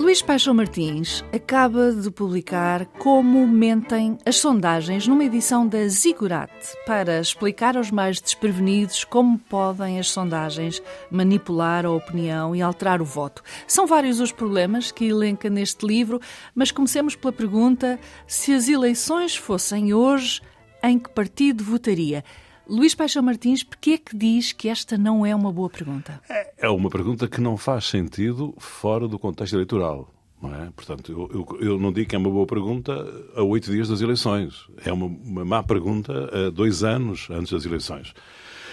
Luís Paixão Martins acaba de publicar Como Mentem as Sondagens numa edição da Zigurat para explicar aos mais desprevenidos como podem as sondagens manipular a opinião e alterar o voto. São vários os problemas que elenca neste livro, mas comecemos pela pergunta: se as eleições fossem hoje, em que partido votaria? Luís Paixão Martins, porquê é que diz que esta não é uma boa pergunta? É uma pergunta que não faz sentido fora do contexto eleitoral. Não é? Portanto, eu, eu, eu, não digo que é uma boa pergunta a oito dias das eleições. É uma, uma má pergunta a dois anos antes das eleições.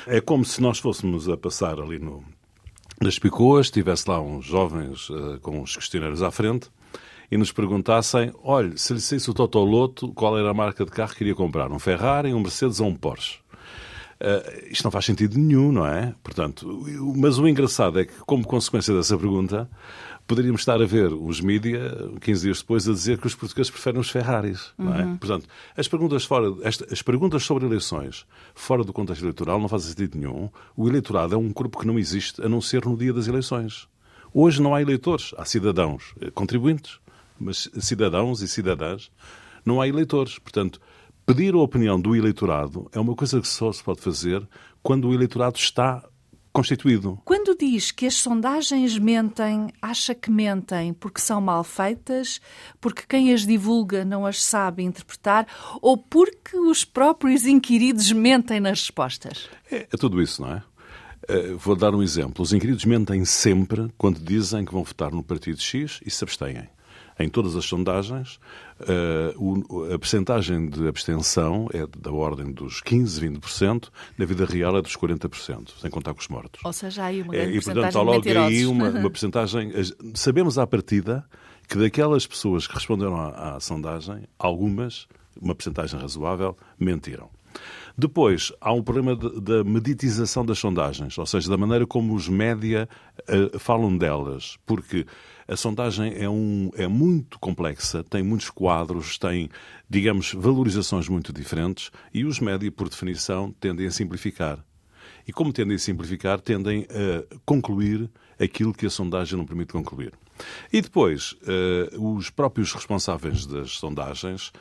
É como se nós fôssemos a passar ali no, nas Picoas, tivesse lá uns jovens uh, com uns questionários à frente e nos perguntassem: olha, se lhe saísse o Totoloto, qual era a marca de carro que queria comprar? Um Ferrari, um Mercedes ou um Porsche? Uh, isto não faz sentido nenhum, não é? Portanto, mas o engraçado é que, como consequência dessa pergunta, poderíamos estar a ver os mídia, 15 dias depois, a dizer que os portugueses preferem os Ferraris. Uhum. Não é? Uhum. Portanto, as perguntas, fora, as perguntas sobre eleições fora do contexto eleitoral não fazem sentido nenhum. O eleitorado é um grupo que não existe a não ser no dia das eleições. Hoje não há eleitores, há cidadãos eh, contribuintes, mas cidadãos e cidadãs não há eleitores. Portanto, Pedir a opinião do eleitorado é uma coisa que só se pode fazer quando o eleitorado está constituído. Quando diz que as sondagens mentem, acha que mentem porque são mal feitas, porque quem as divulga não as sabe interpretar ou porque os próprios inquiridos mentem nas respostas? É, é tudo isso, não é? Uh, vou dar um exemplo. Os inquiridos mentem sempre quando dizem que vão votar no partido X e se abstêm em todas as sondagens, uh, a percentagem de abstenção é da ordem dos 15, 20%, na vida real é dos 40%, sem contar com os mortos. Ou seja, há aí uma grande é, E, portanto, há logo aí uma, uma percentagem... Sabemos à partida que daquelas pessoas que responderam à, à sondagem, algumas, uma percentagem razoável, mentiram. Depois, há um problema da meditização das sondagens, ou seja, da maneira como os média uh, falam delas, porque a sondagem é, um, é muito complexa, tem muitos quadros, tem, digamos, valorizações muito diferentes e os média, por definição, tendem a simplificar. E como tendem a simplificar, tendem a concluir aquilo que a sondagem não permite concluir. E depois, uh, os próprios responsáveis das sondagens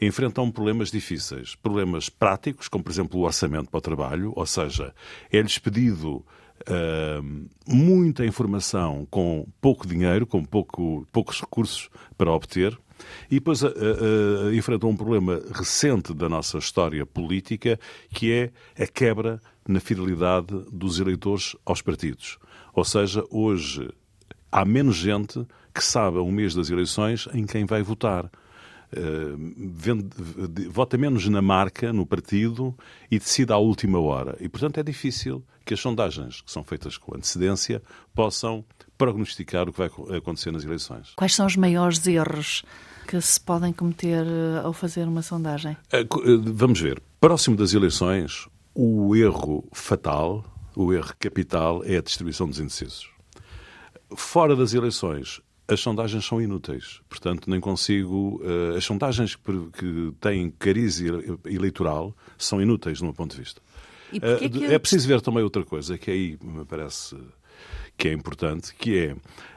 enfrentam problemas difíceis. Problemas práticos, como, por exemplo, o orçamento para o trabalho, ou seja, é-lhes pedido Uh, muita informação com pouco dinheiro, com pouco, poucos recursos para obter, e depois uh, uh, um problema recente da nossa história política, que é a quebra na fidelidade dos eleitores aos partidos. Ou seja, hoje há menos gente que sabe a um mês das eleições em quem vai votar. Uh, vende, vota menos na marca, no partido e decide à última hora. E, portanto, é difícil que as sondagens, que são feitas com antecedência, possam prognosticar o que vai acontecer nas eleições. Quais são os maiores erros que se podem cometer eh, ao fazer uma sondagem? Eh, vamos ver. Próximo das eleições, o erro fatal, o erro capital, é a distribuição dos indecisos. Fora das eleições, as sondagens são inúteis. Portanto, nem consigo. Uh, as sondagens que, têm cariz eleitoral são inúteis, do meu ponto de vista. Uh, que... É preciso ver também outra coisa, que aí me parece que é importante, que é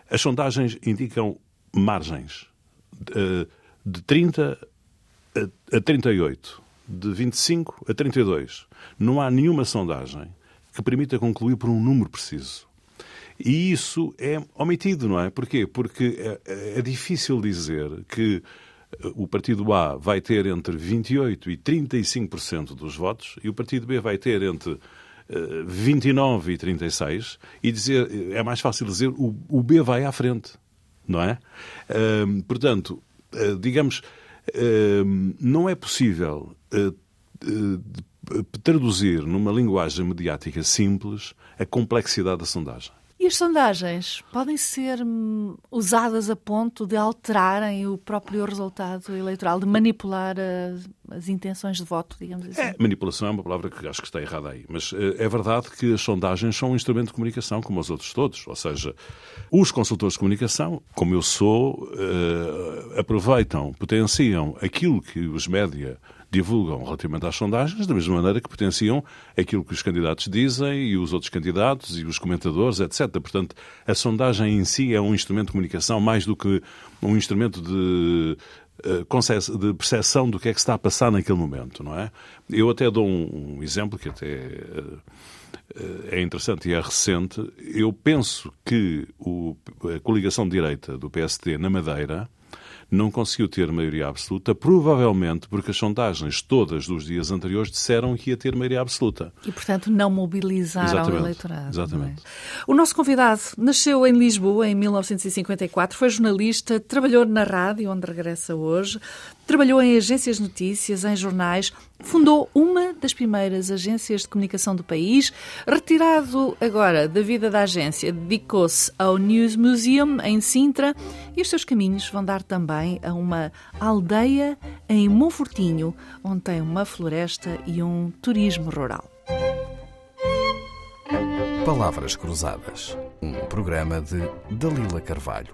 as sondagens indicam margens uh, de 30 a, a 38, de 25 a 32. Não há nenhuma sondagem que permita concluir por um número preciso. E isso é omitido, não é? Porquê? Porque é, é difícil dizer que eh, o partido A vai ter entre 28% e 35% dos votos e o partido B vai ter entre 29 eh, e 36 e dizer é mais fácil dizer o, o B vai à frente, não é? Uh, portanto, digamos, uh, não é possível traduzir numa linguagem mediática simples a complexidade da sondagem. As sondagens? Podem ser hum, usadas a ponto de alterarem o próprio resultado eleitoral, de manipular a as intenções de voto, digamos assim. É, manipulação é uma palavra que acho que está errada aí. Mas uh, é verdade que as sondagens são um instrumento de comunicação, como os outros todos. Ou seja, os consultores de comunicação, como eu sou, uh, aproveitam, potenciam aquilo que os média divulgam relativamente às sondagens, da mesma maneira que potenciam aquilo que os candidatos dizem e os outros candidatos e os comentadores, etc. Portanto, a sondagem em si é um instrumento de comunicação mais do que um instrumento de eh, de percepção do que é que está a passar naquele momento, não é? Eu até dou um, exemplo que até eh, é interessante e é recente. Eu penso que o, a coligação de direita do PSD na Madeira não conseguiu ter maioria absoluta, provavelmente porque as sondagens todas dos dias anteriores disseram que ia ter maioria absoluta. E, portanto, não mobilizaram Exatamente. o eleitorado. Exatamente. É? O nosso convidado nasceu em Lisboa em 1954, foi jornalista, trabalhou na rádio, onde regressa hoje, Trabalhou em agências de notícias, em jornais, fundou uma das primeiras agências de comunicação do país. Retirado agora da vida da agência, dedicou-se ao News Museum em Sintra e os seus caminhos vão dar também a uma aldeia em Monfortinho, onde tem uma floresta e um turismo rural. Palavras Cruzadas, um programa de Dalila Carvalho.